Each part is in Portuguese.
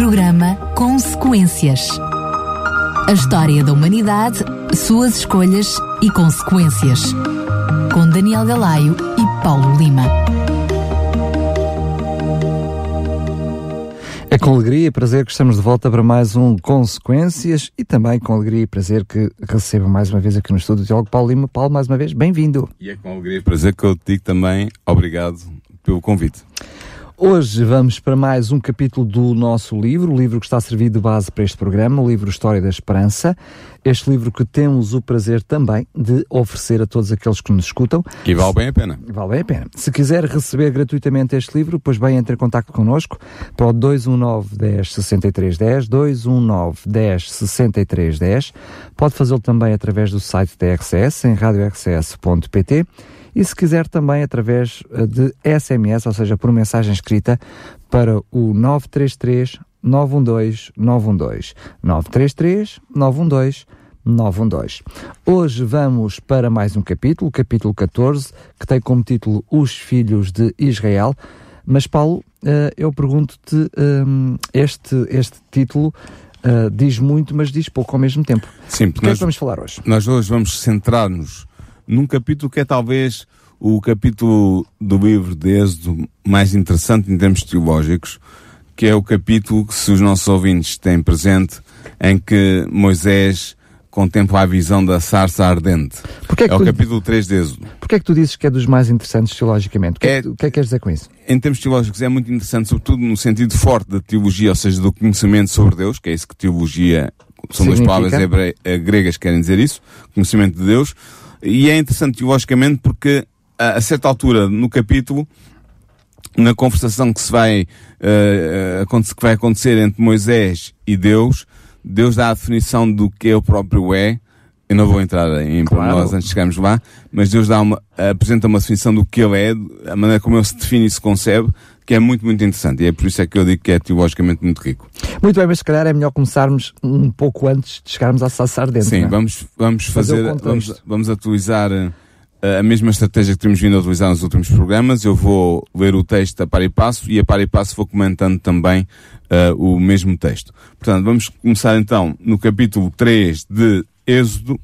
Programa Consequências. A história da humanidade, suas escolhas e consequências. Com Daniel Galaio e Paulo Lima. É com alegria e prazer que estamos de volta para mais um Consequências e também com alegria e prazer que recebo mais uma vez aqui no estúdio o Diogo Paulo Lima. Paulo, mais uma vez, bem-vindo. E é com alegria e prazer que eu te digo também obrigado pelo convite. Hoje vamos para mais um capítulo do nosso livro, o livro que está a servir de base para este programa, o livro História da Esperança. Este livro que temos o prazer também de oferecer a todos aqueles que nos escutam. E vale bem a pena. Vale bem a pena. Se quiser receber gratuitamente este livro, pois bem, entre em contato connosco para o 219 10 63 10, 219 10 63 10. Pode fazê-lo também através do site da RCS, em radiorcs.pt e se quiser também através eh, de SMS, ou seja, por mensagem escrita, para o 933 912 912 933 912 912. Hoje vamos para mais um capítulo, o capítulo 14, que tem como título Os Filhos de Israel. Mas, Paulo, eh, eu pergunto-te, ehm, este, este título diz muito, mas diz pouco ao mesmo tempo. Sim, o que nós, é que vamos falar hoje? Nós hoje vamos centrar-nos num capítulo que é talvez o capítulo do livro de Êxodo mais interessante em termos teológicos, que é o capítulo que, se os nossos ouvintes têm presente, em que Moisés contempla a visão da sarça ardente. É, é, o tu, capítulo 3 de Êxodo. Porquê é que tu dizes que é dos mais interessantes teologicamente? O que é, é, que, que é que queres dizer com isso? Em termos teológicos é muito interessante, sobretudo no sentido forte da teologia, ou seja, do conhecimento sobre Deus, que é isso que teologia, são duas palavras hebre, eh, gregas que querem dizer isso, conhecimento de Deus, e é interessante teologicamente porque a, a certa altura no capítulo, na conversação que se vai, uh, que vai acontecer entre Moisés e Deus, Deus dá a definição do que o próprio é. Eu não vou entrar em claro. nós antes de chegarmos lá, mas Deus dá uma, apresenta uma definição do que ele é, a maneira como ele se define e se concebe, que é muito, muito interessante. E é por isso é que eu digo que é teologicamente muito rico. Muito bem, mas se calhar é melhor começarmos um pouco antes de chegarmos a Sassar dentro. Sim, é? vamos, vamos fazer, fazer vamos, vamos atualizar a mesma estratégia que temos vindo a utilizar nos últimos programas. Eu vou ler o texto a par e passo e a par e passo vou comentando também uh, o mesmo texto. Portanto, vamos começar então no capítulo 3 de Êxodo,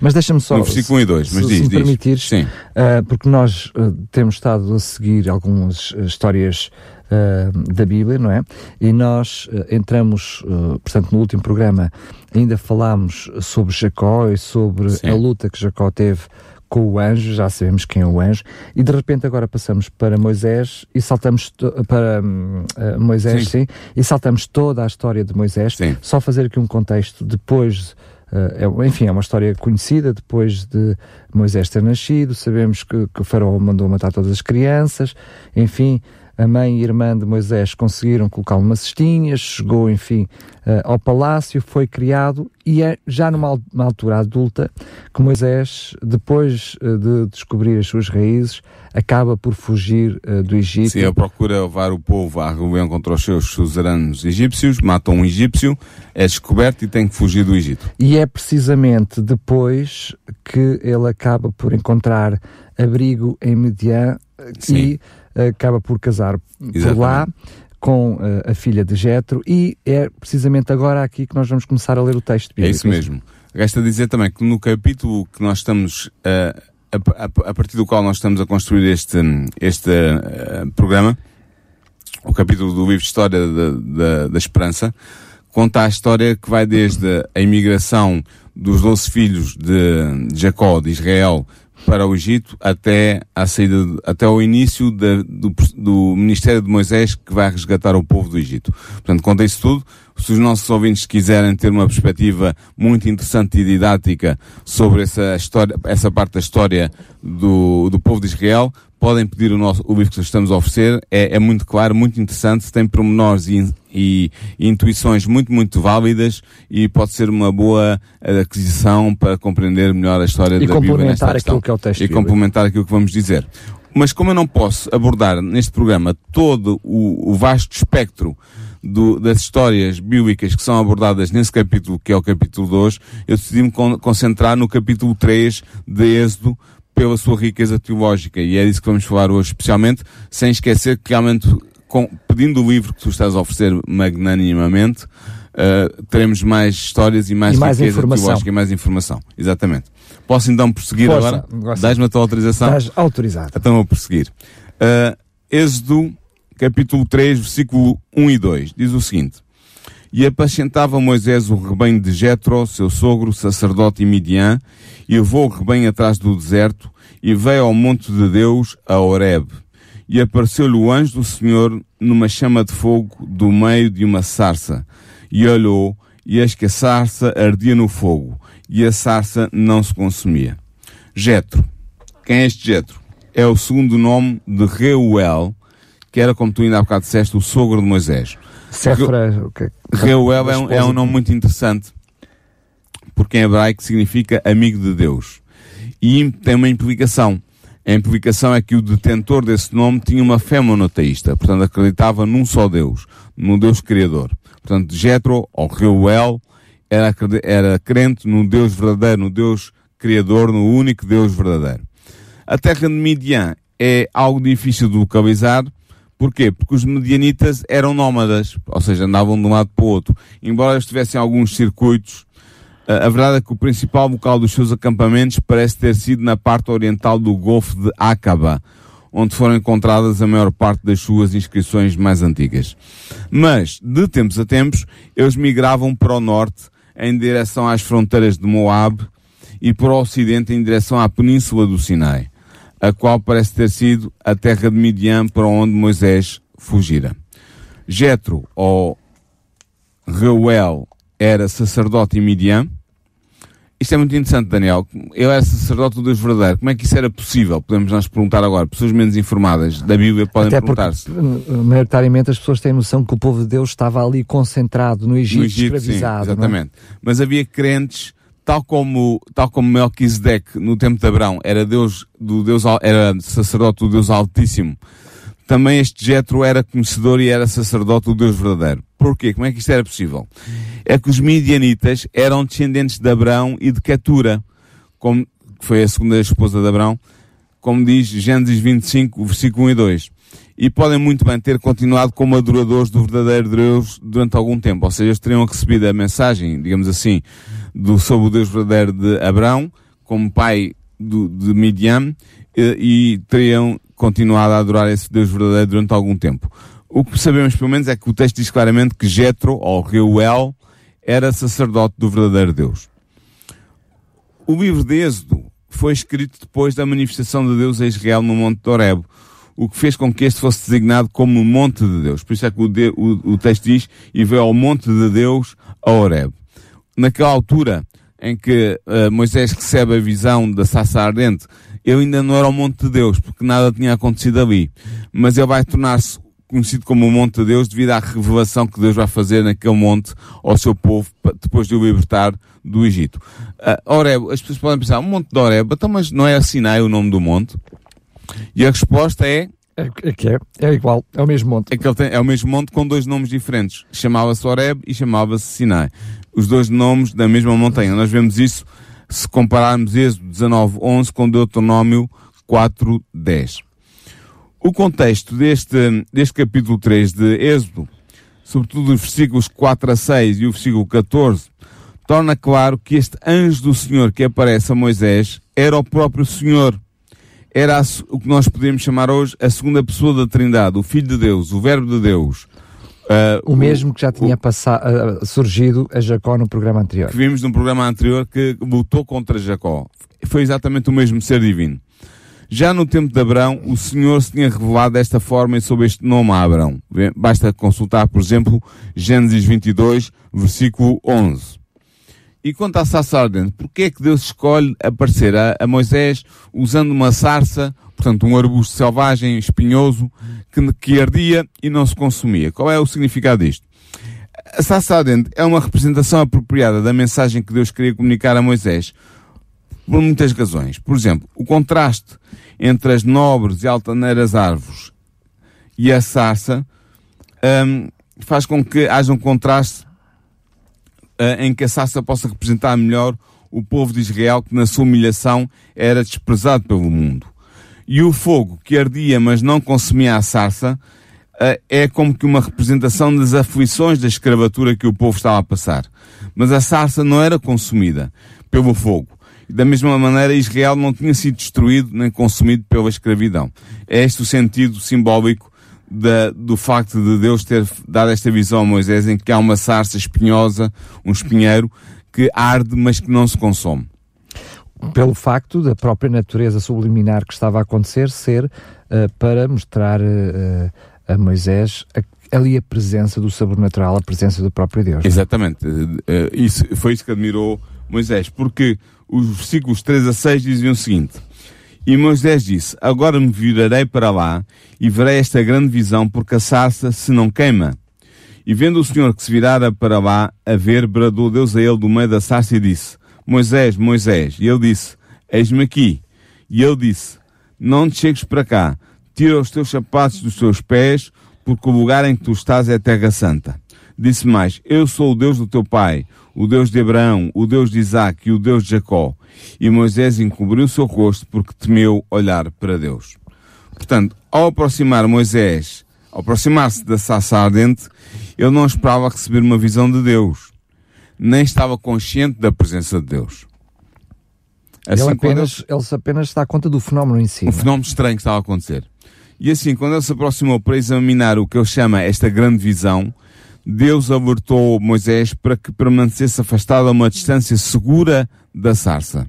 mas deixa-me só. No versículo 1 e 2, mas se, diz, se me diz. permitires, Sim. Uh, porque nós uh, temos estado a seguir algumas histórias uh, da Bíblia, não é? E nós entramos, portanto, no último programa ainda falámos sobre Jacó e sobre Sim. a luta que Jacó teve com o anjo, já sabemos quem é o anjo, e de repente agora passamos para Moisés e saltamos para uh, Moisés, sim. sim. e saltamos toda a história de Moisés, sim. só fazer aqui um contexto depois é, enfim, é uma história conhecida depois de Moisés ter nascido. Sabemos que, que o faraó mandou matar todas as crianças. Enfim, a mãe e irmã de Moisés conseguiram colocá-lo numa cestinha, chegou, enfim, uh, ao palácio, foi criado e é já numa altura adulta que Moisés, depois uh, de descobrir as suas raízes, acaba por fugir uh, do Egito. Sim, ele procura levar o povo à rebelião contra os seus suzeranos egípcios, mata um egípcio, é descoberto e tem que fugir do Egito. E é precisamente depois que ele acaba por encontrar abrigo em Midian Sim. e acaba por casar Exatamente. por lá com uh, a filha de Jetro e é precisamente agora aqui que nós vamos começar a ler o texto bíblico. É isso mesmo. Resta dizer também que no capítulo que nós estamos uh, a, a, a, partir do qual nós estamos a construir este, este uh, programa, o capítulo do livro de História da, da, da Esperança, conta a história que vai desde a imigração dos doze filhos de Jacó, de Israel, para o Egito até a saída, até o início do, do Ministério de Moisés que vai resgatar o povo do Egito. Portanto, conta isso tudo. Se os nossos ouvintes quiserem ter uma perspectiva muito interessante e didática sobre essa história, essa parte da história do, do povo de Israel, podem pedir o, nosso, o livro que estamos a oferecer. É, é muito claro, muito interessante, tem pormenores e, e, e, intuições muito, muito válidas e pode ser uma boa aquisição para compreender melhor a história e da Bíblia nesta aquilo que é o texto E complementar aquilo que vamos dizer. Mas como eu não posso abordar neste programa todo o, o vasto espectro do, das histórias bíblicas que são abordadas nesse capítulo, que é o capítulo 2, eu decidi-me concentrar no capítulo 3 de Êxodo, pela sua riqueza teológica, e é disso que vamos falar hoje especialmente, sem esquecer que realmente com, pedindo o livro que tu estás a oferecer magnanimamente, uh, teremos mais histórias e mais, e mais riqueza informação. e mais informação. Exatamente. Posso então prosseguir Força, agora? Dás-me a tua autorização? Estás autorizado. Então vou prosseguir. Uh, Êxodo, capítulo 3, versículo 1 e 2, diz o seguinte. E apacentava Moisés o rebanho de Jetro, seu sogro, sacerdote e Midian, e levou o rebanho atrás do deserto, e veio ao monte de Deus, a Horeb. E apareceu-lhe o anjo do Senhor numa chama de fogo do meio de uma sarça. E olhou, e eis que a sarça ardia no fogo, e a sarça não se consumia. Jetro. Quem é este Jetro? É o segundo nome de Reuel, que era, como tu ainda há bocado disseste, o sogro de Moisés. O que Reuel é um, é um nome muito interessante, porque em hebraico significa amigo de Deus. E tem uma implicação. A implicação é que o detentor desse nome tinha uma fé monoteísta, portanto acreditava num só Deus, no Deus Criador. Portanto, Jetro, ou Reuel, era, era crente no Deus verdadeiro, no Deus Criador, no único Deus verdadeiro. A terra de Midian é algo difícil de localizar, Porquê? Porque os medianitas eram nómadas, ou seja, andavam de um lado para o outro. Embora eles tivessem alguns circuitos, a verdade é que o principal local dos seus acampamentos parece ter sido na parte oriental do Golfo de Aqaba, onde foram encontradas a maior parte das suas inscrições mais antigas. Mas, de tempos a tempos, eles migravam para o norte, em direção às fronteiras de Moab, e para o ocidente em direção à península do Sinai a qual parece ter sido a terra de Midian para onde Moisés fugira. Jetro, ou Reuel, era sacerdote em Midian. Isto é muito interessante, Daniel. Ele era sacerdote do Deus verdadeiro. Como é que isso era possível? Podemos nós perguntar agora. Pessoas menos informadas da Bíblia podem perguntar-se. Maioritariamente as pessoas têm noção que o povo de Deus estava ali concentrado no Egito, no Egito escravizado. Sim, exatamente. É? Mas havia crentes tal como, tal como Melquisedeque no tempo de Abraão era Deus, do Deus, era sacerdote do Deus Altíssimo, também este Jetro era conhecedor e era sacerdote do Deus verdadeiro. Porquê? Como é que isto era possível? É que os midianitas eram descendentes de Abraão e de Ketura, como foi a segunda esposa de Abraão, como diz Gênesis 25, versículo 1 e 2. E podem muito bem ter continuado como adoradores do verdadeiro Deus durante algum tempo. Ou seja, eles teriam recebido a mensagem, digamos assim, do sobre o Deus verdadeiro de Abraão, como pai do, de Midian, e, teriam continuado a adorar esse Deus verdadeiro durante algum tempo. O que sabemos, pelo menos, é que o texto diz claramente que Jetro, ou Reuel, era sacerdote do verdadeiro Deus. O livro de Êxodo foi escrito depois da manifestação de Deus a Israel no Monte de Horeb, o que fez com que este fosse designado como Monte de Deus. Por isso é que o, de, o, o texto diz, e veio ao Monte de Deus a Horeb naquela altura em que uh, Moisés recebe a visão da Sassa Ardente, ele ainda não era o Monte de Deus, porque nada tinha acontecido ali. Mas ele vai tornar-se conhecido como o Monte de Deus devido à revelação que Deus vai fazer naquele monte ao seu povo depois de o libertar do Egito. Uh, Oreb, as pessoas podem pensar, o Monte de Oreb, então mas não é Sinai o nome do monte? E a resposta é é, é que é, é igual, é o mesmo monte. É, que ele tem, é o mesmo monte com dois nomes diferentes. Chamava-se Oreb e chamava-se Sinai. Os dois nomes da mesma montanha. Nós vemos isso se compararmos Êxodo 19.11 com Deuteronômio 4.10. O contexto deste, deste capítulo 3 de Êxodo, sobretudo os versículos 4 a 6 e o versículo 14, torna claro que este anjo do Senhor que aparece a Moisés era o próprio Senhor era o que nós podemos chamar hoje a segunda pessoa da Trindade, o Filho de Deus, o Verbo de Deus. Uh, o mesmo que já tinha o, passado, uh, surgido a Jacó no programa anterior. Que vimos no programa anterior que lutou contra Jacó. Foi exatamente o mesmo ser divino. Já no tempo de Abraão, o Senhor se tinha revelado desta forma e sob este nome a Abraão. Basta consultar, por exemplo, Gênesis 22, versículo 11. E quanto à sarça ardente, porquê é que Deus escolhe aparecer a, a, Moisés usando uma sarça, portanto um arbusto selvagem, espinhoso, que, que ardia e não se consumia? Qual é o significado disto? A sarça ardente é uma representação apropriada da mensagem que Deus queria comunicar a Moisés, por muitas razões. Por exemplo, o contraste entre as nobres e altaneiras árvores e a sarça um, faz com que haja um contraste em que a sarça possa representar melhor o povo de Israel que na sua humilhação era desprezado pelo mundo. E o fogo que ardia mas não consumia a sarça uh, é como que uma representação das aflições da escravatura que o povo estava a passar. Mas a sarça não era consumida pelo fogo. Da mesma maneira, Israel não tinha sido destruído nem consumido pela escravidão. É este o sentido simbólico da, do facto de Deus ter dado esta visão a Moisés em que há uma sarça espinhosa, um espinheiro, que arde, mas que não se consome. Pelo facto da própria natureza subliminar que estava a acontecer ser uh, para mostrar uh, a Moisés a, ali a presença do sobrenatural, a presença do próprio Deus. É? Exatamente. Uh, isso, foi isso que admirou Moisés, porque os versículos 3 a 6 diziam o seguinte: E Moisés disse: Agora me virarei para lá e verei esta grande visão, porque a sarça se não queima. E vendo o Senhor que se virara para lá a ver, bradou Deus a ele do meio da sarça e disse: Moisés, Moisés. E ele disse: Eis-me aqui. E ele disse: Não te chegues para cá, tira os teus sapatos dos teus pés, porque o lugar em que tu estás é terra santa. Disse mais: Eu sou o Deus do teu pai, o Deus de Abraão, o Deus de Isaac e o Deus de Jacó. E Moisés encobriu o seu rosto porque temeu olhar para Deus. Portanto, ao aproximar Moisés, ao aproximar-se da sarça ardente, ele não esperava receber uma visão de Deus. Nem estava consciente da presença de Deus. Assim, ele, apenas, ele... ele apenas está a conta do fenómeno em si. Um fenómeno estranho que estava a acontecer. E assim, quando ele se aproximou para examinar o que ele chama esta grande visão, Deus alertou Moisés para que permanecesse afastado a uma distância segura da sarça.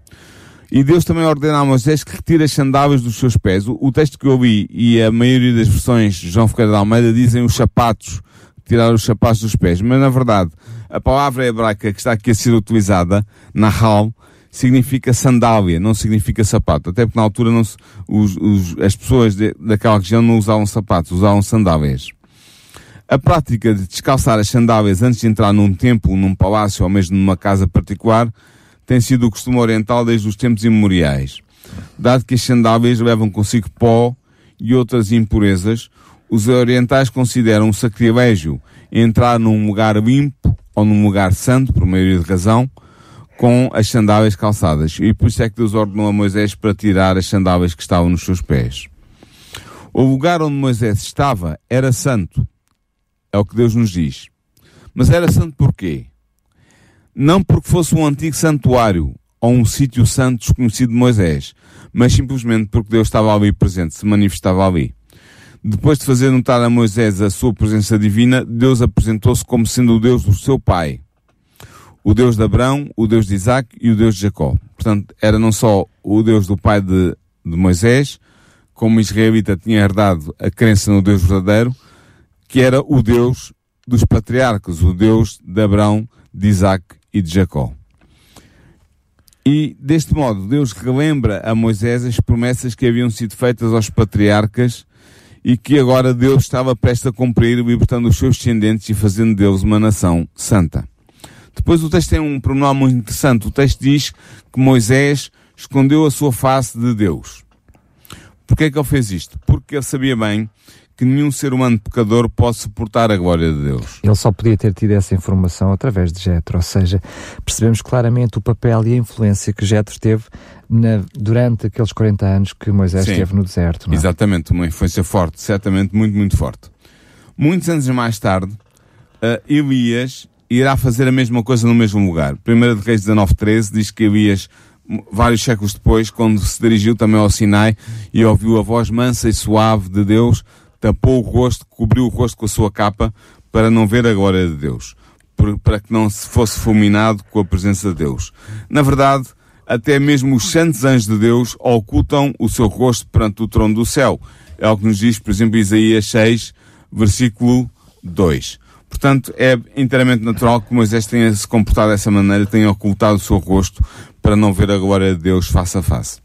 E Deus também ordena a Moisés que retire as sandálias dos seus pés. O, o, texto que eu li e a maioria das versões de João Ferreira de Almeida dizem os sapatos, tirar os sapatos dos pés. Mas na verdade, a palavra hebraica que está aqui a ser utilizada, nahal, significa sandália, não significa sapato. Até porque na altura não se, os, os, as pessoas de, daquela região não usavam sapatos, usavam sandálias. A prática de descalçar as sandálias antes de entrar num templo, num palácio ou mesmo numa casa particular tem sido o costume oriental desde os tempos imemoriais. Dado que as sandálias levam consigo pó e outras impurezas, os orientais consideram um sacrilégio entrar num lugar limpo ou num lugar santo, por meio de razão, com as sandálias calçadas. E por isso é que Deus ordenou a Moisés para tirar as sandálias que estavam nos seus pés. O lugar onde Moisés estava era santo. É o que Deus nos diz. Mas era santo porquê? não porque fosse um antigo santuário ou um sítio santo desconhecido de Moisés, mas simplesmente porque Deus estava ali presente, se manifestava ali. Depois de fazer notar a Moisés a sua presença divina, Deus apresentou-se como sendo o Deus do seu pai. O Deus de Abraão, o Deus de Isaac e o Deus de Jacó. Portanto, era não só o Deus do pai de, de Moisés, como israelita tinha herdado a crença no Deus verdadeiro, que era o Deus dos patriarcas, o Deus de Abraão, de Isaac e de Jacó. E deste modo, Deus relembra a Moisés as promessas que haviam sido feitas aos patriarcas e que agora Deus estava prestes a cumprir, libertando os seus descendentes e fazendo deles uma nação santa. Depois o texto tem um pronome muito interessante. O texto diz que Moisés escondeu a sua face de Deus. Porquê é que ele fez isto? Porque ele sabia bem que nenhum ser humano pecador pode suportar a glória de Deus. Ele só podia ter tido essa informação através de Jetro, ou seja, percebemos claramente o papel e a influência que Jetro teve na, durante aqueles 40 anos que Moisés Sim, esteve no deserto. É? Exatamente, uma influência forte, certamente muito, muito forte. Muitos anos mais tarde, uh, Elias irá fazer a mesma coisa no mesmo lugar. 1 de Reis 19.13 diz que Elias vários séculos depois, quando se dirigiu também ao Sinai e ouviu a voz mansa e suave de Deus, tapou o rosto, cobriu o rosto com a sua capa para não ver a glória de Deus, para que não se fosse fulminado com a presença de Deus. Na verdade, até mesmo os santos anjos de Deus ocultam o seu rosto perante o trono do céu. É o que nos diz, por exemplo, Isaías 6, versículo 2. Portanto, é inteiramente natural que Moisés tenha se comportado dessa maneira, tenha ocultado o seu rosto para não ver a glória de Deus face a face.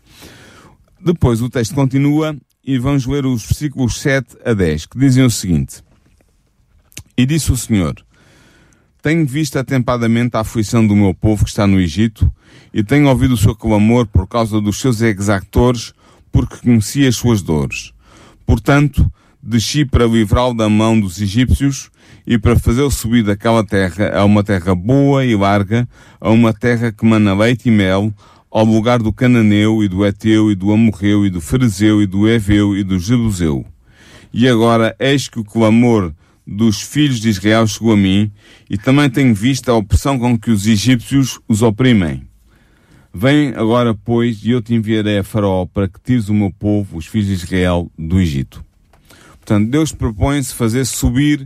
Depois o texto continua e vamos ler os versículos 7 a 10, que dizem o seguinte: E disse o Senhor: Tenho visto atempadamente a aflição do meu povo que está no Egito, e tenho ouvido o seu clamor por causa dos seus exactores, porque conheci as suas dores. Portanto, desci para livrá-lo da mão dos egípcios e para fazê-lo subir daquela terra a uma terra boa e larga, a uma terra que mana leite e mel, ao lugar do Cananeu e do Eteu e do Amorreu e do Fariseu e do Eveu e do Jebuseu. E agora, eis que o clamor dos filhos de Israel chegou a mim, e também tenho visto a opressão com que os egípcios os oprimem. Vem agora, pois, e eu te enviarei a Faraó para que tires o meu povo, os filhos de Israel, do Egito. Portanto, Deus propõe-se fazer subir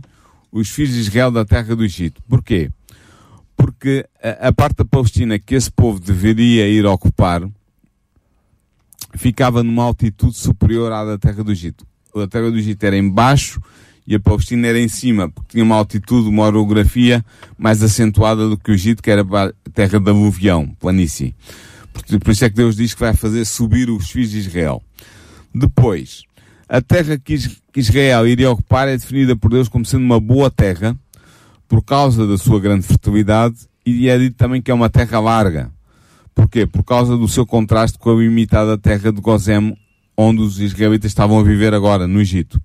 os filhos de Israel da terra do Egito. Porquê? Porque a, a parte da Palestina que esse povo deveria ir ocupar ficava numa altitude superior à da terra do Egito. A terra do Egito era em baixo e a Palestina era em cima, porque tinha uma altitude, uma orografia mais acentuada do que o Egito, que era a terra da aluvião, planície. Por isso é que Deus diz que vai fazer subir os filhos de Israel. Depois, a terra que Israel iria ocupar é definida por Deus como sendo uma boa terra, por causa da sua grande fertilidade, e é dito também que é uma terra larga. Porquê? Por causa do seu contraste com a limitada terra de Gozem, onde os israelitas estavam a viver agora, no Egito.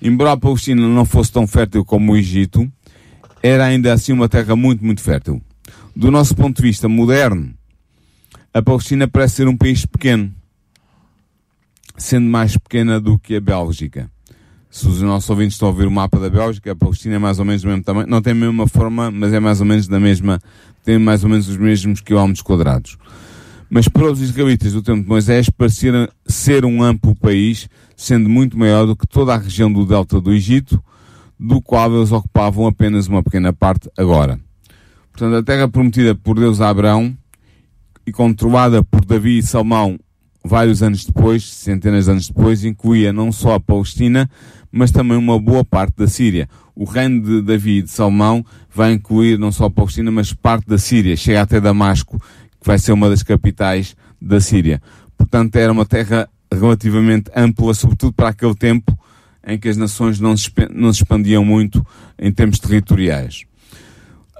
Embora a Palestina não fosse tão fértil como o Egito, era ainda assim uma terra muito, muito fértil. Do nosso ponto de vista moderno, a Palestina parece ser um país pequeno, sendo mais pequena do que a Bélgica. Se os nossos ouvintes estão a ouvir o mapa da Bélgica, a Palestina é mais ou menos do mesmo tamanho, não tem a mesma forma, mas é mais ou menos da mesma, tem mais ou menos os mesmos quilómetros quadrados. Mas para os israelitas do tempo de Moisés parecia ser um amplo país, sendo muito maior do que toda a região do delta do Egito, do qual eles ocupavam apenas uma pequena parte agora. Portanto, a terra prometida por Deus a Abraão e controlada por Davi e Salmão vários anos depois, centenas de anos depois, incluía não só a Palestina, mas também uma boa parte da Síria. O reino de Davi e de Salmão vai incluir não só a Palestina, mas parte da Síria, chega até Damasco, que vai ser uma das capitais da Síria. Portanto, era uma terra relativamente ampla, sobretudo para aquele tempo em que as nações não se, não se expandiam muito em termos territoriais.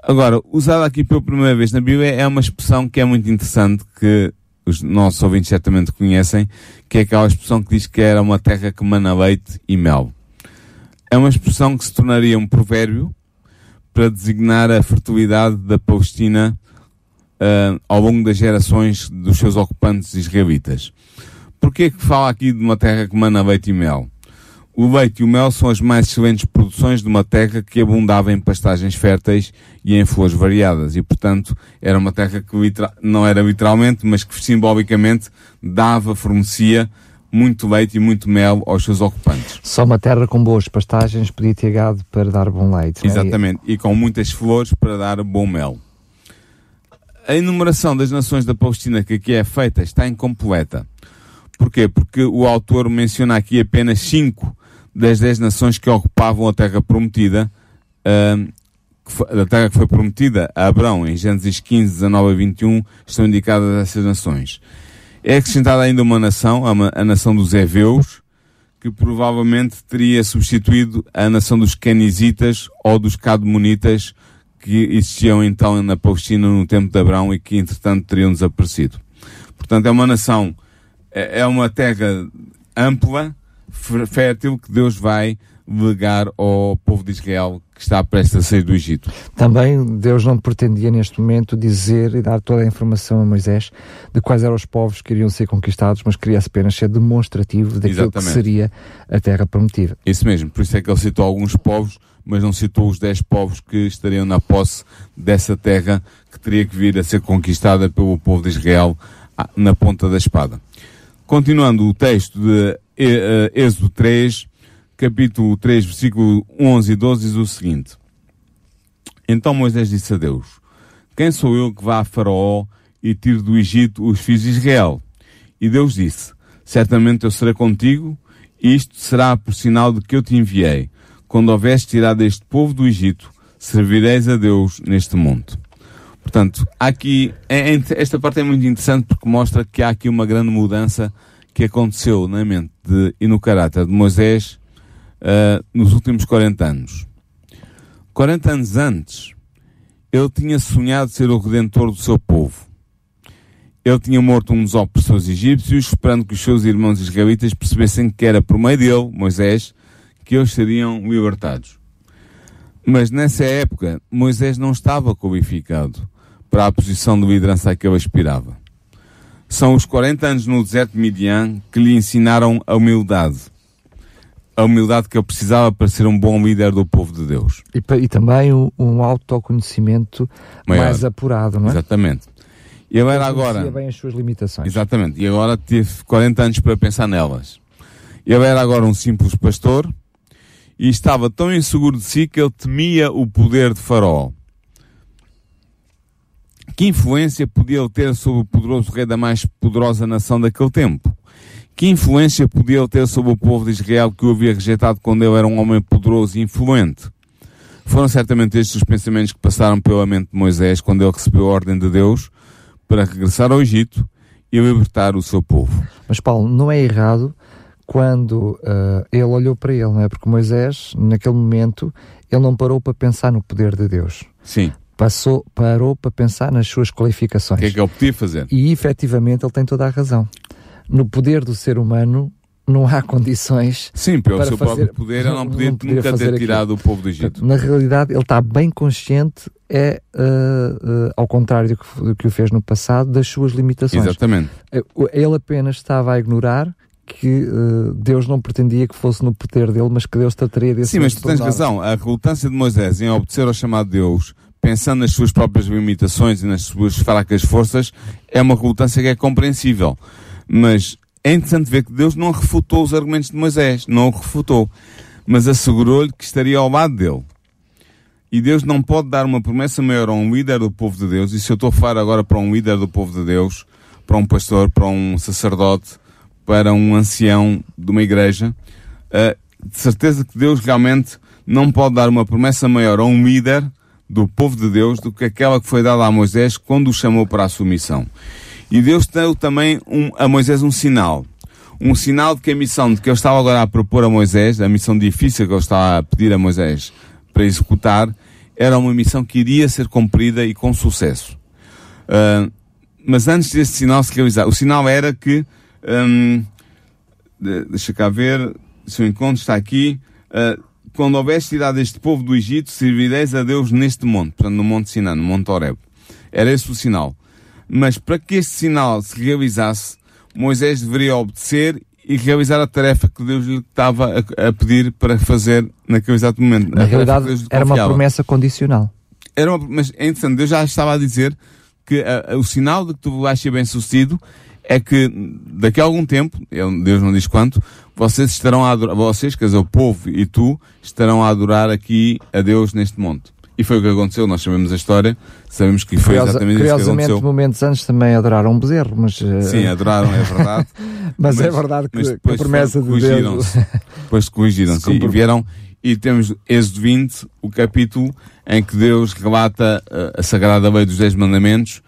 Agora, usada aqui pela primeira vez na Bíblia é uma expressão que é muito interessante, que os nossos ouvintes certamente conhecem, que é aquela expressão que diz que era uma terra que mana leite e mel. É uma expressão que se tornaria um provérbio para designar a fertilidade da Palestina uh, ao longo das gerações dos seus ocupantes israelitas. Porquê que fala aqui de uma terra que mana leite e mel? O leite e o mel são as mais excelentes produções de uma terra que abundava em pastagens férteis e em flores variadas. E, portanto, era uma terra que não era literalmente, mas que simbolicamente dava, fornecia muito leite e muito mel aos seus ocupantes. Só uma terra com boas pastagens podia ter gado para dar bom leite. É? Exatamente. É? E com muitas flores para dar bom mel. A enumeração das nações da Palestina que aqui é feita está incompleta. Porquê? Porque o autor menciona aqui apenas cinco das dez nações que ocupavam a terra prometida, uh, a terra que foi prometida a Abraão em Gênesis 15, 19 a 21, estão indicadas essas nações. É acrescentada ainda uma nação, a, nação dos Eveus, que provavelmente teria substituído a nação dos Kenisitas ou dos Cadmonitas, que existiam então na Palestina no tempo de Abraão e que entretanto teriam desaparecido. Portanto, é uma nação, é, é uma terra ampla, fértil que Deus vai legar ao povo de Israel que está prestes a sair do Egito. Também Deus não pretendia neste momento dizer e dar toda a informação a Moisés de quais eram os povos que iriam ser conquistados, mas queria apenas ser demonstrativo daquilo Exatamente. que seria a terra prometida. Isso mesmo, por isso é que ele citou alguns povos mas não citou os dez povos que estariam na posse dessa terra que teria que vir a ser conquistada pelo povo de Israel ah, na ponta da espada. Continuando o texto de eh, Êxodo 3, capítulo 3, versículo 11 e 12, diz o seguinte. Então Moisés disse a Deus, quem sou eu que vá a Faraó e tire do Egito os filhos de Israel? E Deus disse, certamente eu serei contigo, e isto será por sinal de que eu te enviei quando houveste tirado este povo do Egito, servireis a Deus neste monte. Portanto, aqui, é, é, esta parte é muito interessante porque mostra que há aqui uma grande mudança que aconteceu na mente de, e no caráter de Moisés uh, nos últimos 40 anos. 40 anos antes, ele tinha sonhado ser o redentor do seu povo. Ele tinha morto dos opressores egípcios, esperando que os seus irmãos israelitas percebessem que era por meio dele, Moisés, que eles seriam libertados. Mas nessa época, Moisés não estava qualificado para a posição de liderança a que ele aspirava. São os 40 anos no deserto de Midian que lhe ensinaram a humildade. A humildade que ele precisava para ser um bom líder do povo de Deus. E, e também um, um autoconhecimento Maior. mais apurado, não é? Exatamente. E ele era agora. bem as suas limitações. Exatamente. E agora teve 40 anos para pensar nelas. Ele era agora um simples pastor e estava tão inseguro de si que ele temia o poder de Faraó. Que influência podia ele ter sobre o poderoso rei da mais poderosa nação daquele tempo? Que influência podia ele ter sobre o povo de Israel que o havia rejeitado quando ele era um homem poderoso e influente? Foram certamente estes os pensamentos que passaram pela mente de Moisés quando ele recebeu a ordem de Deus para regressar ao Egito e libertar o seu povo. Mas Paulo, não é errado quando uh, ele olhou para ele, não é? Porque Moisés, naquele momento, ele não parou para pensar no poder de Deus. Sim. Passou, parou para pensar nas suas qualificações. O que é que ele podia fazer? E efetivamente ele tem toda a razão no poder do ser humano não há condições. Sim, pelo seu fazer, próprio poder, ele não podia não nunca ter tirado o povo do Egito. Na realidade, ele está bem consciente, é uh, uh, ao contrário do que, do que, o fez no passado, das suas limitações. Exatamente. Eh, ele apenas estava a ignorar que uh, Deus não pretendia que fosse no poder dele, mas que Deus trataria desse Sim, mas tu tens razão. A relutância de Moisés em obedecer ao chamado de Deus, pensando nas suas próprias limitações e nas suas fracas forças, é uma relutância que é compreensível. Mas é interessante ver que Deus não refutou os argumentos de Moisés, não o refutou, mas assegurou-lhe que estaria ao lado dele. E Deus não pode dar uma promessa maior a um líder do povo de Deus, e se eu estou a falar agora para um líder do povo de Deus, para um pastor, para um sacerdote, para um ancião de uma igreja, uh, de certeza que Deus realmente não pode dar uma promessa maior a um líder do povo de Deus do que aquela que foi dada a Moisés quando o chamou para a sua missão. E Deus deu também um, a Moisés um sinal. Um sinal de que a missão de que eu estava agora a propor a Moisés, a missão difícil que eu estava a pedir a Moisés para executar, era uma missão que iria ser cumprida e com sucesso. Uh, mas antes desse sinal se realizar, o sinal era que, um, deixa cá ver, se o encontro está aqui, uh, quando houvesse tirado este povo do Egito, servireis a Deus neste monte, portanto no Monte Sinai, no Monte Horeb. Era esse o sinal. Mas para que este sinal se realizasse, Moisés deveria obedecer e realizar a tarefa que Deus lhe estava a, a pedir para fazer naquele exato momento. Na realidade, era uma promessa condicional. Era uma, mas é interessante, Deus já estava a dizer que a, a, o sinal de que tu vais ser bem sucedido é que daqui a algum tempo, Deus não diz quanto, vocês estarão a adorar, vocês, quer dizer, o povo e tu, estarão a adorar aqui a Deus neste monte. E foi o que aconteceu, nós sabemos a história, sabemos que foi exatamente isso que aconteceu. momentos antes também adoraram um bezerro, mas... Uh... Sim, adoraram, é verdade. mas, mas, é verdade que, que a promessa de Deus... Depois corrigiram-se e vieram, e temos Êxodo 20, o capítulo em que Deus relata uh, a Sagrada Lei dos Dez Mandamentos,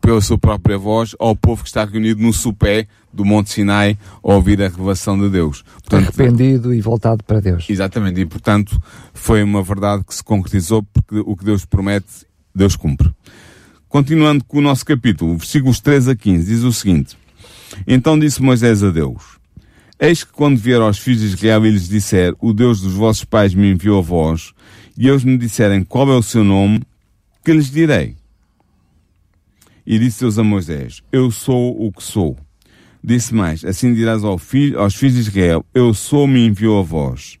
pela sua própria voz ao povo que está reunido no supé do Monte Sinai a ouvir a revelação de Deus. Portanto, Arrependido e voltado para Deus. Exatamente, e portanto foi uma verdade que se concretizou porque o que Deus promete, Deus cumpre. Continuando com o nosso capítulo, versículos 3 a 15, diz o seguinte: Então disse Moisés a Deus: Eis que quando vier aos filhos de Israel e lhes disser, o Deus dos vossos pais me enviou a vós, e eles me disserem qual é o seu nome, que lhes direi? E disse Deus a Moisés, eu sou o que sou. Disse mais, assim dirás ao filho, aos filhos de Israel, eu sou, me enviou a vós.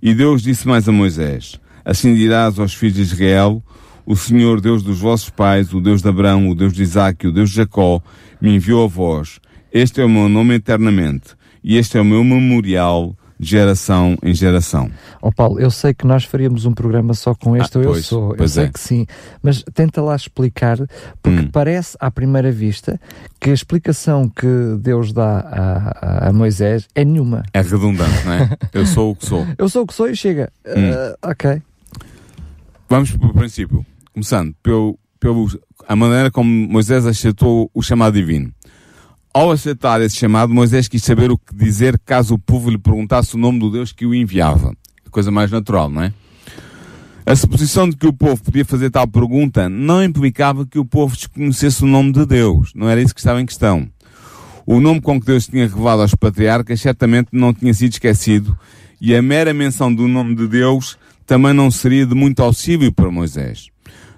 E Deus disse mais a Moisés, assim dirás aos filhos de Israel, o Senhor Deus dos vossos pais, o Deus de Abraão, o Deus de Isaac, o Deus de Jacó, me enviou a vós. Este é o meu nome eternamente, e este é o meu memorial geração em geração. Ó oh Paulo, eu sei que nós faríamos um programa só com este ah, Eu pois, Sou, eu sei é. que sim, mas tenta lá explicar, porque hum. parece à primeira vista que a explicação que Deus dá a, a, Moisés é nenhuma. É redundante, não é? eu sou o que sou. Eu sou o que sou e chega. Hum. Uh, ok. Vamos para o princípio. Começando pelo, pelo, a maneira como Moisés aceitou o chamado divino. Ao aceitar esse chamado, Moisés quis saber o que dizer caso o povo lhe perguntasse o nome do Deus que o enviava. Coisa mais natural, não é? A suposição de que o povo podia fazer tal pergunta não implicava que o povo desconhecesse o nome de Deus. Não era isso que estava em questão. O nome com que Deus tinha revelado aos patriarcas certamente não tinha sido esquecido e a mera menção do nome de Deus também não seria de muito auxílio para Moisés.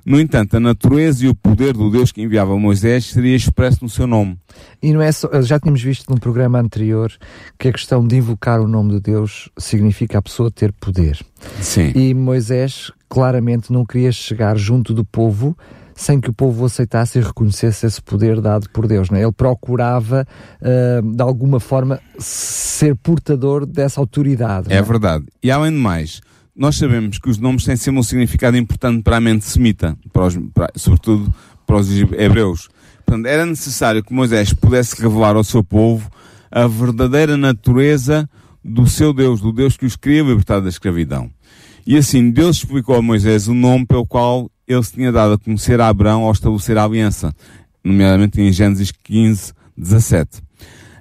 No entanto, a natureza e o poder do Deus que enviava Moisés seria expresso no seu nome. E não é só, já tínhamos visto num programa anterior que a questão de invocar o nome de Deus significa a pessoa ter poder. Sim. E Moisés claramente não queria chegar junto do povo sem que o povo aceitasse e reconhecesse esse poder dado por Deus. Não é? Ele procurava, uh, de alguma forma, ser portador dessa autoridade. É, é verdade. E além de mais, nós sabemos que os nomes têm sempre um significado importante para a mente semita, para os, para, sobretudo para os hebreus. Portanto, era necessário que Moisés pudesse revelar ao seu povo a verdadeira natureza do seu Deus, do Deus que os queria libertar da escravidão. E assim, Deus explicou a Moisés o nome pelo qual ele se tinha dado a conhecer a Abraão ao estabelecer a aliança, nomeadamente em Gênesis 15, 17.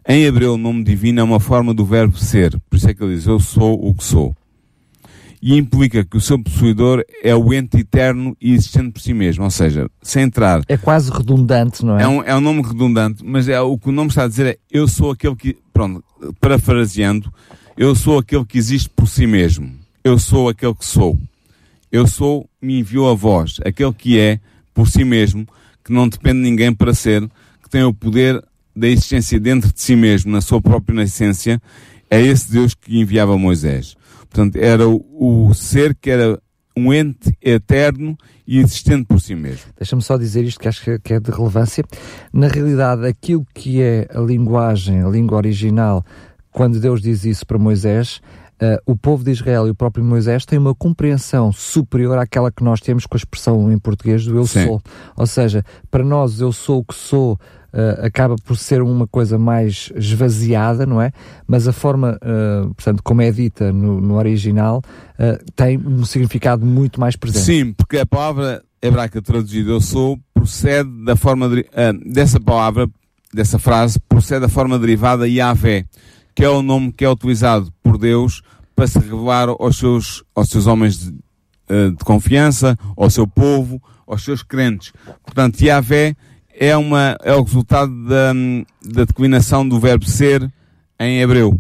Em hebreu, o nome divino é uma forma do verbo ser, por isso é que ele diz, eu sou o que sou. E implica que o seu possuidor é o ente eterno e existente por si mesmo, ou seja, sem entrar. É quase redundante, não é? É um, é um nome redundante, mas é, o que o nome está a dizer é, eu sou aquele que, pronto, parafraseando, eu sou aquele que existe por si mesmo. Eu sou aquele que sou. Eu sou, me enviou a voz, aquele que é, por si mesmo, que não depende de ninguém para ser, que tem o poder da existência dentro de si mesmo, na sua própria essência, é esse Deus que enviava Moisés. Portanto, era o, o ser que era um ente eterno e existente por si mesmo. Deixa-me só dizer isto que acho que é de relevância. Na realidade, aquilo que é a linguagem, a língua original, quando Deus diz isso para Moisés, Uh, o povo de Israel e o próprio Moisés têm uma compreensão superior àquela que nós temos com a expressão em português do eu Sim. sou. Ou seja, para nós, eu sou o que sou, uh, acaba por ser uma coisa mais esvaziada, não é? Mas a forma, uh, portanto, como é dita no, no original, tem um significado muito mais presente. Sim, porque a palavra hebraica traduzida eu sou procede da forma de, dessa palavra, dessa frase, procede da forma derivada Yahvé que é o nome que é utilizado por Deus para se revelar aos seus, aos seus homens de, de confiança, ao seu povo, aos seus crentes. Portanto, Yahvé é, uma, é o resultado da, da declinação do verbo ser em hebreu.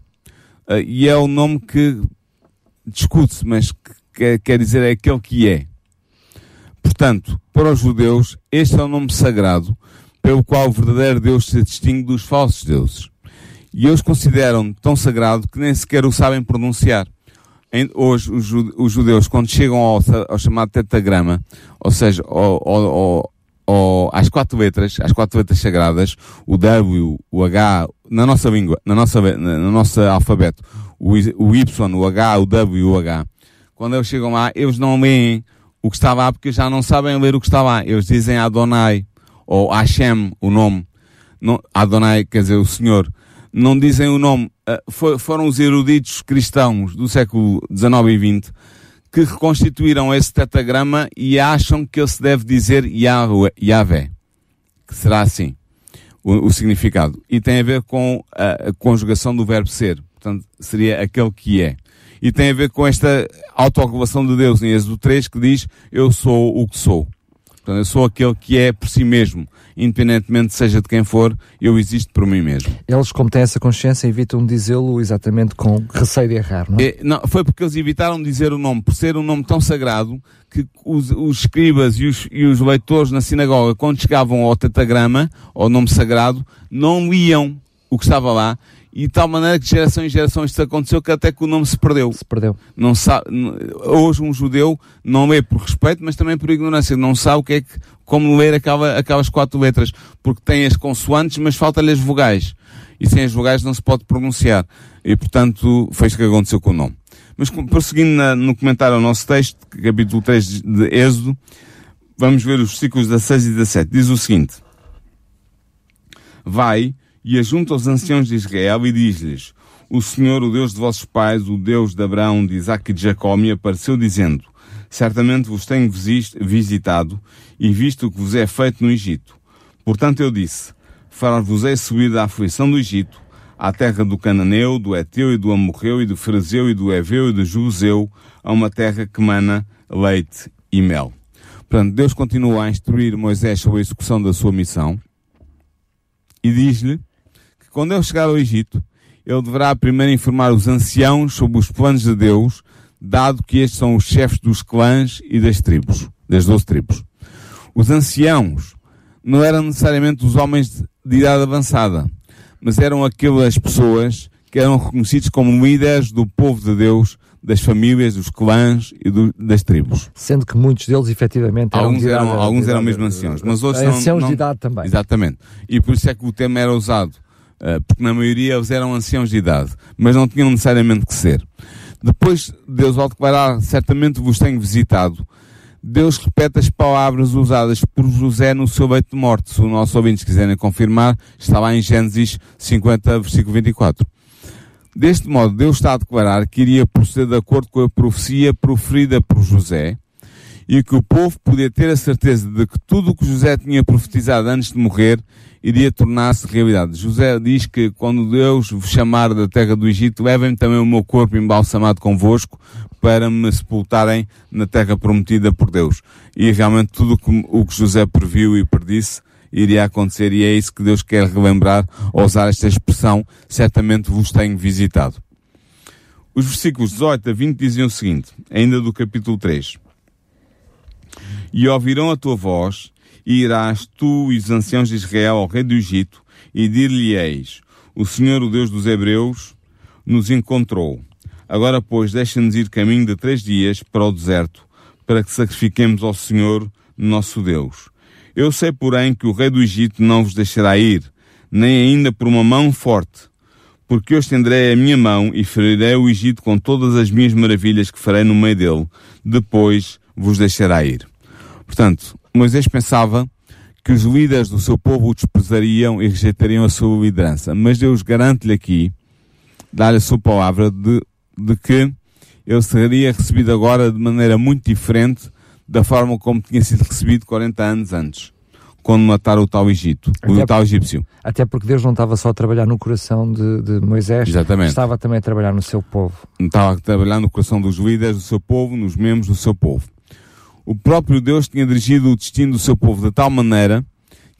Uh, e é o nome que discute-se, mas que quer dizer é aquele que é. Portanto, para os judeus, este é o nome sagrado pelo qual o verdadeiro Deus se distingue dos falsos deuses. E eles consideram tão sagrado que nem sequer o sabem pronunciar. Hoje, os judeus, quando chegam ao, ao chamado tetagrama, ou seja, ao, ao, ao, às quatro letras, às quatro letras sagradas, o W, o H, na nossa língua, na nossa, na, no nosso alfabeto, o, o Y, o H, o W e o H, quando eles chegam lá, eles não leem o que está lá porque já não sabem ler o que está lá. Eles dizem Adonai, ou Hashem, o nome. Não, Adonai quer dizer o Senhor não dizem o nome. Uh, foram os eruditos cristãos do século XIX e XX que reconstituíram esse tetagrama e acham que ele se deve dizer Yahvé, que será assim o, o, significado. E tem a ver com a, a conjugação do verbo ser. Portanto, seria aquele que é. E tem a ver com esta autorrevelação de Deus em Êxodo 3 que diz, eu sou o que sou. Portanto, eu sou aquele que é por si mesmo, independentemente seja de quem for, eu existo por mim mesmo. Eles, como têm essa consciência, evitam dizê-lo exatamente com receio de errar, não é? é? não, foi porque eles evitaram dizer o nome, por ser um nome tão sagrado, que os, os escribas e os, e os leitores na sinagoga, quando chegavam ao tetagrama, ao nome sagrado, não liam o que estava lá e de tal maneira que de geração em geração isto aconteceu que até que o nome se perdeu. Se perdeu. Não sabe, hoje um judeu não lê por respeito, mas também por ignorância. Não sabe o que é que, como ler aquela, aquelas quatro letras. Porque tem as consoantes, mas falta-lhe as vogais. E sem as vogais não se pode pronunciar. E portanto, foi isso que aconteceu com o nome. Mas prosseguindo na, no comentário ao nosso texto, capítulo 3 de Êxodo, vamos ver os versículos 16 e 17. Diz o seguinte. Vai, e ajunta os anciãos de Israel e diz-lhes, o Senhor, o Deus de vossos pais, o Deus de Abraão, de Isaac e de Jacó, me apareceu dizendo, certamente vos tenho visitado e visto o que vos é feito no Egito. Portanto eu disse, farar-vos-ei subir da aflição do Egito, à terra do Cananeu, do Eteu e do Amorreu e do Ferezeu e do Eveu e do Juzeu, a uma terra que mana leite e mel. Portanto, Deus continua a instruir Moisés sobre a execução da sua missão e diz-lhe quando ele chegar ao Egito, ele deverá primeiro informar os anciãos sobre os planos de Deus, dado que estes são os chefes dos clãs e das tribos, das doze tribos. Os anciãos não eram necessariamente os homens de idade avançada, mas eram aquelas pessoas que eram reconhecidos como líderes do povo de Deus, das famílias, dos clãs e do, das tribos. Sendo que muitos deles efetivamente eram Alguns idade, eram, alguns eram mesmo anciãos, mas outros não- anciãos não- de idade também. Exatamente. E por isso é que o tema era usado. Uh, porque na maioria eles eram anciãos de idade, mas não tinham necessariamente que ser. Depois, Deus ao declarar, certamente vos tenho visitado, Deus repete as palavras usadas por José no seu leito de morte. Se os nossos ouvintes quiserem confirmar, está lá em Gênesis 50, versículo 24. Deste modo, Deus está a declarar que iria proceder de acordo com a profecia proferida por José, e que o povo podia ter a certeza de que tudo o que José tinha profetizado antes de morrer iria tornar-se realidade. José diz que quando Deus vos chamar da terra do Egito, levem também o meu corpo embalsamado convosco para me sepultarem na terra prometida por Deus. E realmente tudo o que- José previu e predisse iria acontecer e é isso que Deus quer relembrar ao usar esta expressão, certamente vos tenho visitado. Os versículos 18 a 20 dizem o seguinte, ainda do capítulo 3 e ouvirão a tua voz, e irás tu e os anciãos de Israel ao rei do Egito, e dir-lhe-eis, o Senhor, o Deus dos Hebreus, nos encontrou. Agora, pois, deixa-nos ir caminho de três dias para o deserto, para que sacrifiquemos ao Senhor, nosso Deus. Eu sei, porém, que o rei do Egito não vos deixará ir, nem ainda por uma mão forte, porque eu estenderei a minha mão e ferirei o Egito com todas as minhas maravilhas que farei no meio dele. Depois vos deixará ir. Portanto, Moisés pensava que os líderes do seu povo o desprezariam e rejeitariam a sua liderança. Mas Deus garante-lhe aqui, dá-lhe a sua palavra, de, de que ele seria recebido agora de maneira muito diferente da forma como tinha sido recebido 40 anos antes, quando mataram o tal Egito, o Até- tal egípcio. Até porque Deus não estava só a trabalhar no coração de, de Moisés, Exatamente. estava também a trabalhar no seu povo. estava a trabalhar no coração dos líderes do seu povo, nos membros do seu povo. O próprio Deus tinha dirigido o destino do seu povo de tal maneira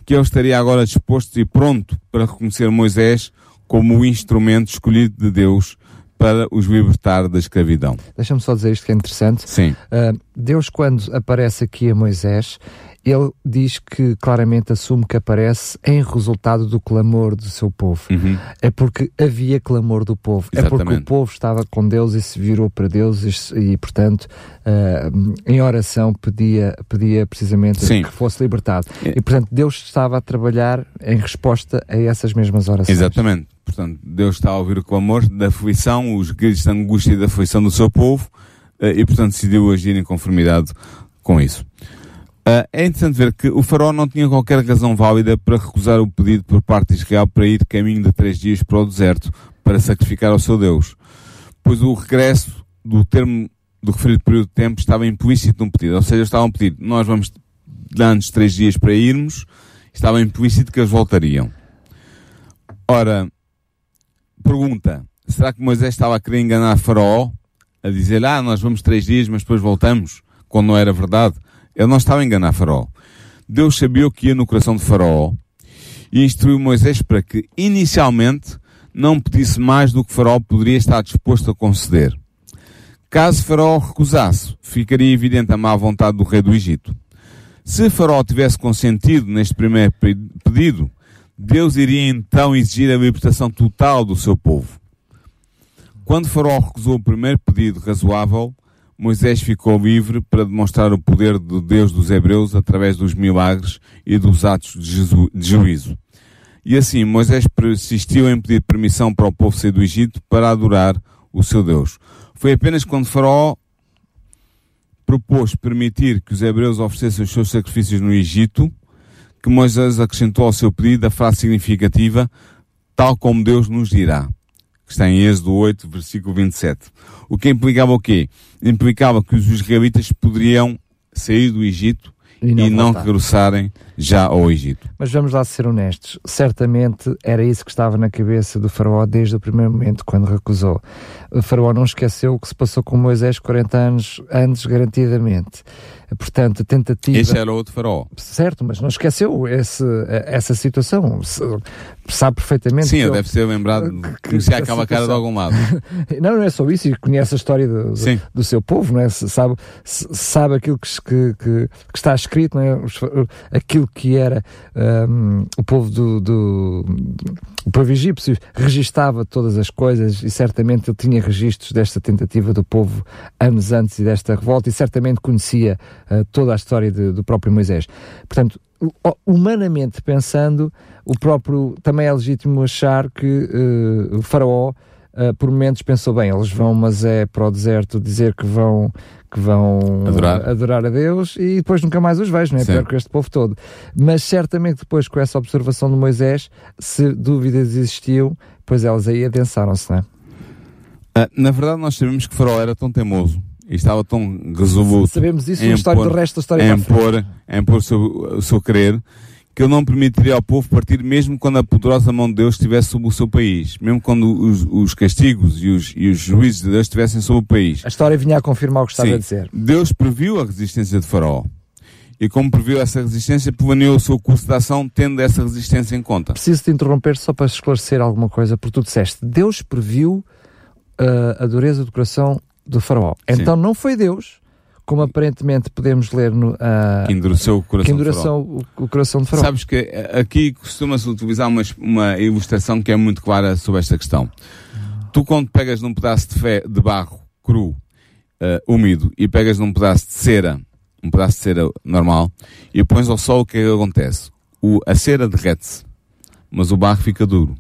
que ele estaria agora disposto e pronto para reconhecer Moisés como o instrumento escolhido de Deus para os libertar da escravidão. Deixa-me só dizer isto que é interessante. Sim, Uh, Deus, quando aparece aqui a Moisés, ele diz que claramente assume que aparece em resultado do clamor do seu povo. Uhum. É porque havia clamor do povo. É porque Exatamente. o povo estava com Deus e se virou para Deus e, e, portanto, uh, em oração pedia, pedia precisamente Sim. que fosse libertado. É. E, portanto, Deus estava a trabalhar em resposta a essas mesmas orações. exatamente. Portanto, Deus está a ouvir o clamor da aflição, os gritos de angústia e da aflição do seu povo eh, e, portanto, decidiu agir em conformidade com isso. Ah, é interessante ver que o faraó não tinha qualquer razão válida para recusar o pedido por parte de Israel para ir caminho de três dias para o deserto para sacrificar ao seu Deus, pois o regresso do termo do referido período de tempo estava implícito num pedido, ou seja, estavam a pedir, nós vamos dar-nos três dias para irmos, estava implícito que eles voltariam. Ora, pergunta, será que Moisés estava a querer enganar Faraó? A dizer, ah, nós vamos três dias, mas depois voltamos, quando não era verdade? Ele não estava a enganar Faraó. Deus sabia o que ia no coração de Faraó e instruiu Moisés para que, inicialmente, não pedisse mais do que Faraó poderia estar disposto a conceder. Caso Faraó recusasse, ficaria evidente a má vontade do rei do Egito. Se Faraó tivesse consentido neste primeiro pe- pedido, Deus iria então exigir a libertação total do seu povo. Quando Faraó recusou o primeiro pedido razoável, Moisés ficou livre para demonstrar o poder do Deus dos Hebreus através dos milagres e dos atos de, juízo. E assim, Moisés persistiu em pedir permissão para o povo sair do Egito para adorar o seu Deus. Foi apenas quando Faraó propôs permitir que os hebreus oferecessem os seus sacrifícios no Egito que Moisés acrescentou ao seu pedido a frase significativa, tal como Deus nos dirá, que está em Êxodo 8, versículo 27. O que implicava o quê? Implicava que os israelitas poderiam sair do Egito E e não não, voltar. regressarem já ao Egito. Mas vamos lá ser honestos. Certamente era isso que estava na cabeça do faraó desde o primeiro momento, quando recusou. O faraó não esqueceu o que se passou com Moisés 40 anos antes, garantidamente. Portanto, a tentativa. Esse era outro faraó. Certo, mas não esqueceu esse, essa situação. Sabe perfeitamente. Sim, ele deve ser lembrado que conhecia aquela cara de algum lado. não, não é só isso, e conhece a história do, do, do seu povo, não é? sabe, sabe aquilo que, que, que, está escrito, não é? aquilo que era um, o povo do, do o povo egípcio registava todas as coisas e certamente ele tinha registros desta tentativa do povo anos antes desta revolta e certamente conhecia uh, toda a história de, do próprio Moisés. Portanto, humanamente pensando, o próprio também é legítimo achar que uh, o faraó uh, por momentos pensou bem, eles vão mas é para o deserto dizer que vão que vão adorar. adorar a Deus e depois nunca mais os vejo, não é? Sim. Pior que este povo todo. Mas certamente depois com essa observação de Moisés, se dúvidas existiam, pois elas aí adensaram-se, não é? Uh, na verdade, nós sabemos que Faraó era tão teimoso e estava tão resoluto. Sabemos isso, na história do resto da história em pôr, em pôr o seu, o seu querer, que ele não permitiria ao povo partir mesmo quando a poderosa mão de Deus estivesse sobre o seu país, mesmo quando os, os castigos e os, e os, juízes de Deus estivessem sobre o país. A história vinha a confirmar o que estava Sim, a dizer. Deus previu a resistência de Faraó. E como previu essa resistência, planeou o seu curso de ação tendo essa resistência em conta. Preciso te interromper só para esclarecer alguma coisa, porque tu disseste, Deus previu uh, a dureza do coração do faraó. Sim. Então não foi Deus como aparentemente podemos ler no. Uh, que endureceu o coração, que endureceu o, o, coração de Faraó. Sabes que eh, aqui costuma-se utilizar uma, uma ilustração que é muito clara sobre esta questão. Tu, quando pegas num pedaço de, fé, de barro cru, uh, úmido, e pegas num pedaço de cera, um pedaço de cera normal, e pões ao sol, o que é que acontece? O, a cera derrete-se, mas o barro fica duro.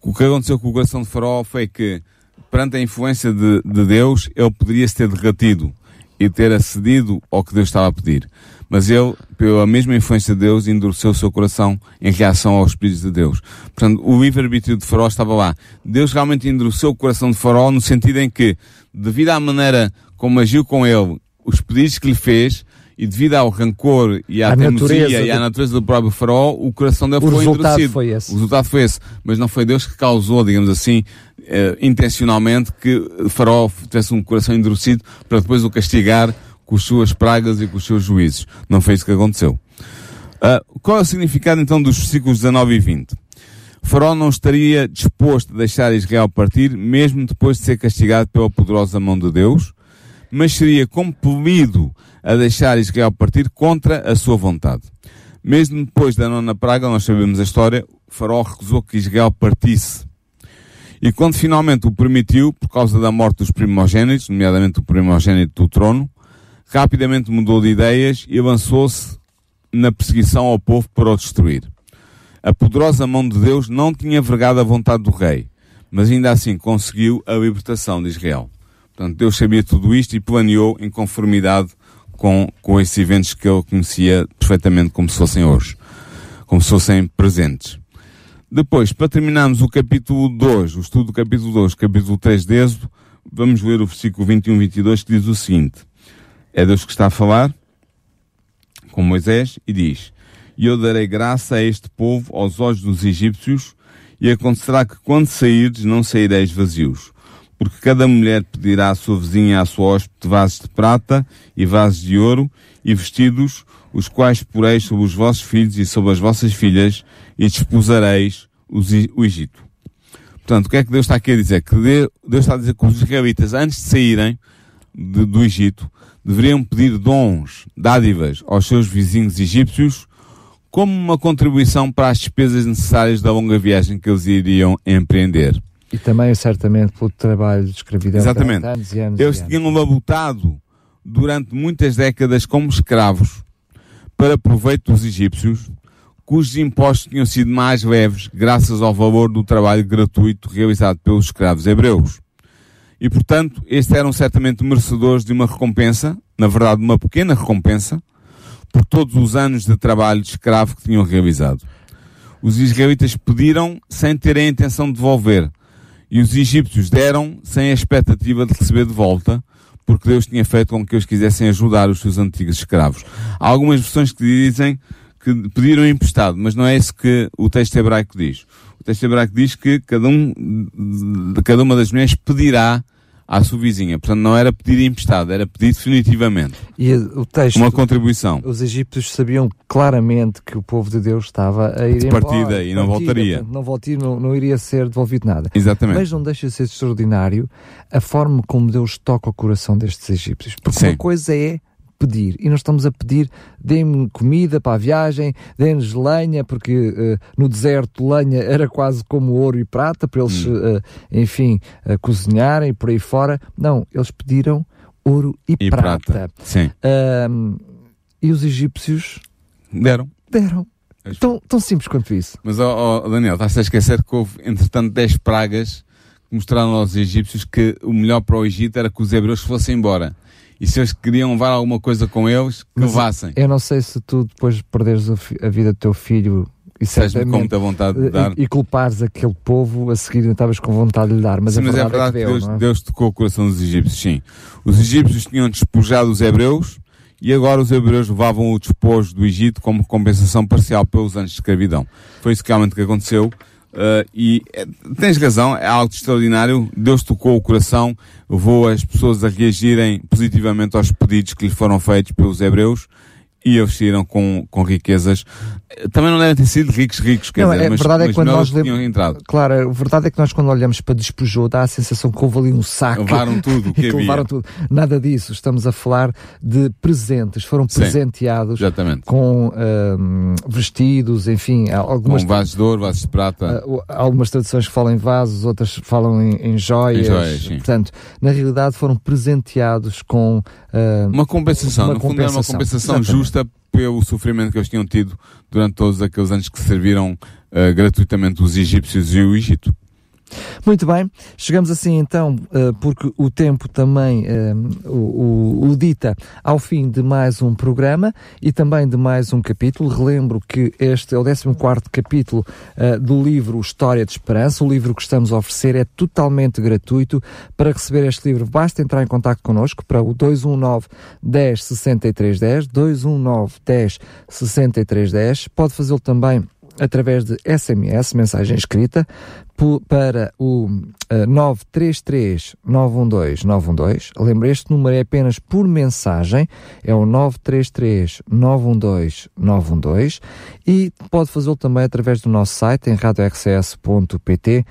O que aconteceu com o coração de Faraó foi que, perante a influência de, de Deus, ele poderia se ter derretido e ter acedido ao que Deus estava a pedir. Mas ele, pela mesma influência de Deus, endureceu o seu coração em reação aos pedidos de Deus. Portanto, o livre-arbítrio de Faraó estava lá. Deus realmente endureceu o coração de Faraó no sentido em que, devido à maneira como agiu com ele, os pedidos que lhe fez, e devido ao rancor e à a teimosia e à natureza do próprio faraó, o coração dele o foi endurecido. Foi esse. O resultado foi esse. Mas não foi Deus que causou, digamos assim, eh, intencionalmente que o faraó tivesse um coração endurecido para depois o castigar com as suas pragas e com os seus juízos. Não foi isso que aconteceu. Uh, qual é o significado então dos versículos 19 e 20? O faraó não estaria disposto a deixar Israel partir, mesmo depois de ser castigado pela poderosa mão de Deus, mas seria compelido a deixar Israel partir contra a sua vontade. Mesmo depois da nona praga, nós sabemos a história, faraó recusou que Israel partisse. E quando finalmente o permitiu, por causa da morte dos primogênitos, nomeadamente o primogênito do trono, rapidamente mudou de ideias e avançou-se na perseguição ao povo para o destruir. A poderosa mão de Deus não tinha vergado a vontade do rei, mas ainda assim conseguiu a libertação de Israel. Portanto, Deus sabia tudo isto e planeou em conformidade com, com esses eventos que ele conhecia perfeitamente como se fossem hoje, como se fossem presentes. Depois, para terminarmos o capítulo 2, o estudo do capítulo 2, capítulo 3 de Êxodo, vamos ler o versículo 21 e 22 que diz o seguinte. É Deus que está a falar com Moisés e diz, E eu darei graça a este povo aos olhos dos egípcios, e acontecerá que quando sairdes não saireis vazios porque cada mulher pedirá à sua vizinha, à sua hóspede, vasos de prata e vasos de ouro e vestidos, os quais poreis sobre os vossos filhos e sobre as vossas filhas e desposareis o Egito. Portanto, o que é que Deus está aqui a dizer? Que Deus está a dizer que os israelitas, antes de saírem de, do Egito, deveriam pedir dons, dádivas aos seus vizinhos egípcios, como uma contribuição para as despesas necessárias da longa viagem que eles iriam empreender. E também, certamente, pelo trabalho de escravidão Exatamente. anos e anos. Eles tinham labutado durante muitas décadas como escravos para proveito dos egípcios, cujos impostos tinham sido mais leves graças ao valor do trabalho gratuito realizado pelos escravos hebreus. E, portanto, estes eram certamente merecedores de uma recompensa, na verdade, uma pequena recompensa, por todos os anos de trabalho de escravo que tinham realizado. Os israelitas pediram sem terem a intenção de devolver, e os egípcios deram sem a expectativa de receber de volta, porque Deus tinha feito com que eles quisessem ajudar os seus antigos escravos. Há algumas versões que dizem que pediram emprestado, mas não é isso que o texto hebraico diz. O texto hebraico diz que cada um, cada uma das mulheres pedirá à sua vizinha. Portanto, não era pedir emprestado, era pedir definitivamente. E o texto, uma contribuição. Os egípcios sabiam claramente que o povo de Deus estava a ir de partida embora, e não partida, voltaria. Portanto, não, voltaria não, não, iria ser devolvido nada. Exatamente. Mas não deixa de ser extraordinário a forma como Deus toca o coração destes egípcios. Porque Sim. uma coisa é pedir. E nós estamos a pedir, dê-me comida para a viagem, dê-nos lenha, porque uh, no deserto lenha era quase como ouro e prata, para eles, hum. uh, enfim, uh, cozinharem por aí fora. Não, eles pediram ouro e, e prata. prata. Sim. e os egípcios deram. Deram. Tão, tão simples quanto isso. Mas, oh, oh Daniel, estás a esquecer que houve, entretanto, 10 pragas que mostraram aos egípcios que o melhor para o Egito era que os hebreus fossem embora e se eles queriam levar alguma coisa com eles, que Mas levassem. Eu não sei se tu depois perderes a vida do teu filho e com muita vontade de dar. E, e culpares aquele povo, a seguir estavas com vontade de lhe dar. Mas, sim, a, mas verdade é verdade é que, Deus, deu, é? Deus tocou o coração dos egípcios, sim. Os egípcios tinham despojado os hebreus e agora os hebreus levavam o despojo do Egito como compensação parcial pelos anos de escravidão. Foi isso que realmente que aconteceu. Uh, e é, tens razão, é algo extraordinário. Deus tocou o coração, levou as pessoas a reagirem positivamente aos pedidos que lhes foram feitos pelos hebreus e saíram com, com riquezas. Também não devem ter sido ricos, ricos, quer não, dizer, é, mas, verdade mas é quando nós tinham entrado. Claro, a verdade é que nós quando olhamos para despojou dá a sensação que houve ali um saco. Levaram tudo, que, que levaram tudo. Nada disso, estamos a falar de presentes, foram presenteados com vestidos, enfim, algumas... Com vasos de ouro, vasos de prata. Uh, algumas traduções falam em vasos, outras falam em, em joias. Em joias Portanto, na realidade foram presenteados com... Uh, uma compensação, uma no compensação. fundo era uma compensação exatamente. justa pelo sofrimento que eles tinham tido durante todos aqueles anos que serviram uh, gratuitamente os egípcios e o Egito. Muito bem, chegamos assim então, uh, porque o tempo também uh, o, o, o, dita ao fim de mais um programa e também de mais um capítulo. Relembro que este é o 14 capítulo uh, do livro História de Esperança. O livro que estamos a oferecer é totalmente gratuito. Para receber este livro, basta entrar em contato connosco para o 219 10 63 10, 219 10 63 10. Pode fazê-lo também através de SMS, mensagem escrita, para o uh, 933 912 912. Lembra, este número é apenas por mensagem, é o 933 912 912 e pode fazê-lo também através do nosso site em radiorcs.pt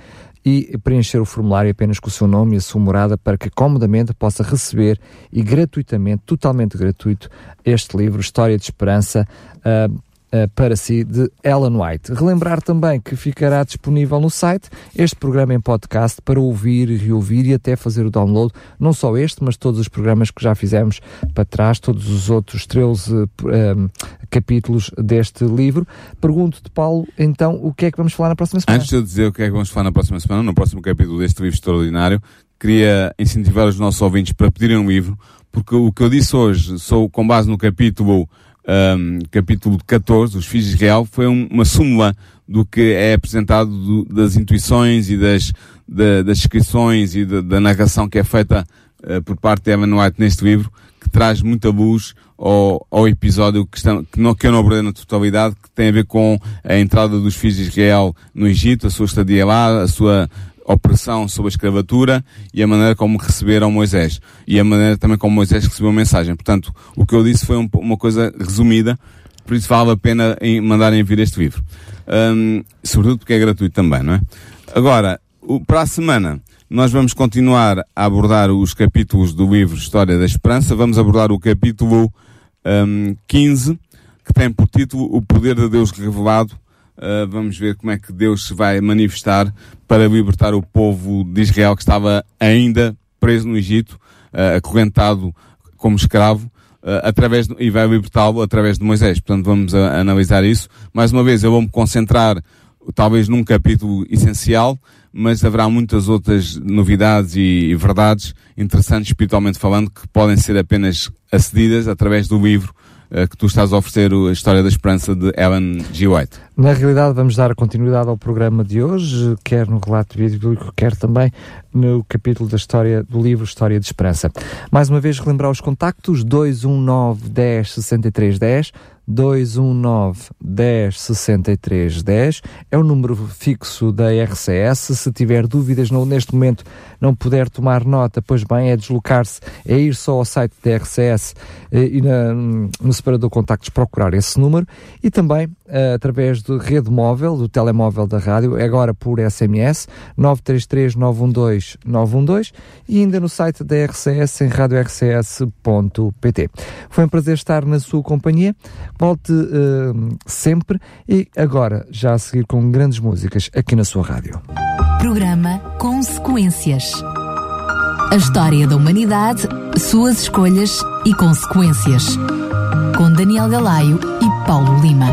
e preencher o formulário apenas com o seu nome e a sua morada para que comodamente possa receber e gratuitamente, totalmente gratuito, este livro História de Esperança Uh, para si de Ellen White. Relembrar também que ficará disponível no site este programa em podcast para ouvir, reouvir e até fazer o download, não só este, mas todos os programas que já fizemos para trás, todos os outros 13 uh, um, capítulos deste livro. Pergunto-te, Paulo, então, o que é que vamos falar na próxima semana? Antes de eu dizer o que é que vamos falar na próxima semana, no próximo capítulo deste livro extraordinário, queria incentivar os nossos ouvintes para pedirem um livro, porque o que eu disse hoje, sou com base no capítulo um, capítulo 14, os filhos de Israel, foi um, uma súmula do que é apresentado do, das intuições e das, da, das descrições e da, da, narração que é feita uh, por parte de Evan White neste livro, que traz muita luz ao, ao episódio que, está, que, não, que eu não abordei na totalidade, que tem a ver com a entrada dos filhos de Israel no Egito, a sua estadia lá, a sua opressão sob a escravatura e a maneira como receberam Moisés. E a maneira também como Moisés recebeu a mensagem. Portanto, o que eu disse foi um, uma coisa resumida, por isso vale a pena em mandarem vir este livro. Um, sobretudo porque é gratuito também, não é? Agora, o, para a semana, nós vamos continuar a abordar os capítulos do livro História da Esperança. Vamos abordar o capítulo um, 15, que tem por título O Poder de Deus Revelado Uh, vamos ver como é que Deus se vai manifestar para libertar o povo de Israel que estava ainda preso no Egito, uh, acorrentado como escravo, uh, através de, e vai libertá-lo através de Moisés. Portanto, vamos a, a analisar isso. Mais uma vez, eu vou me concentrar talvez num capítulo essencial, mas haverá muitas outras novidades e, e verdades interessantes espiritualmente falando que podem ser apenas acedidas através do livro que tu estás a oferecer a História da Esperança de Ellen G. White. Na realidade, vamos dar continuidade ao programa de hoje, quer no relato bíblico, quer também no capítulo da história do livro História de Esperança. Mais uma vez, relembrar os contactos: 219 10 63 10. 219 10 63 10. É o número fixo da RCS. Se tiver dúvidas não, neste momento não puder tomar nota, pois bem, é deslocar-se, é ir só ao site da RCS eh, e na, no separador contactos procurar esse número e também eh, através de rede móvel, do telemóvel da rádio, é agora por SMS 933 912 912 e ainda no site da RCS em radiorcs.pt. Foi um prazer estar na sua companhia. Volte uh, sempre e agora já a seguir com grandes músicas aqui na sua rádio. Programa Consequências. A história da humanidade, suas escolhas e consequências. Com Daniel Galaio e Paulo Lima.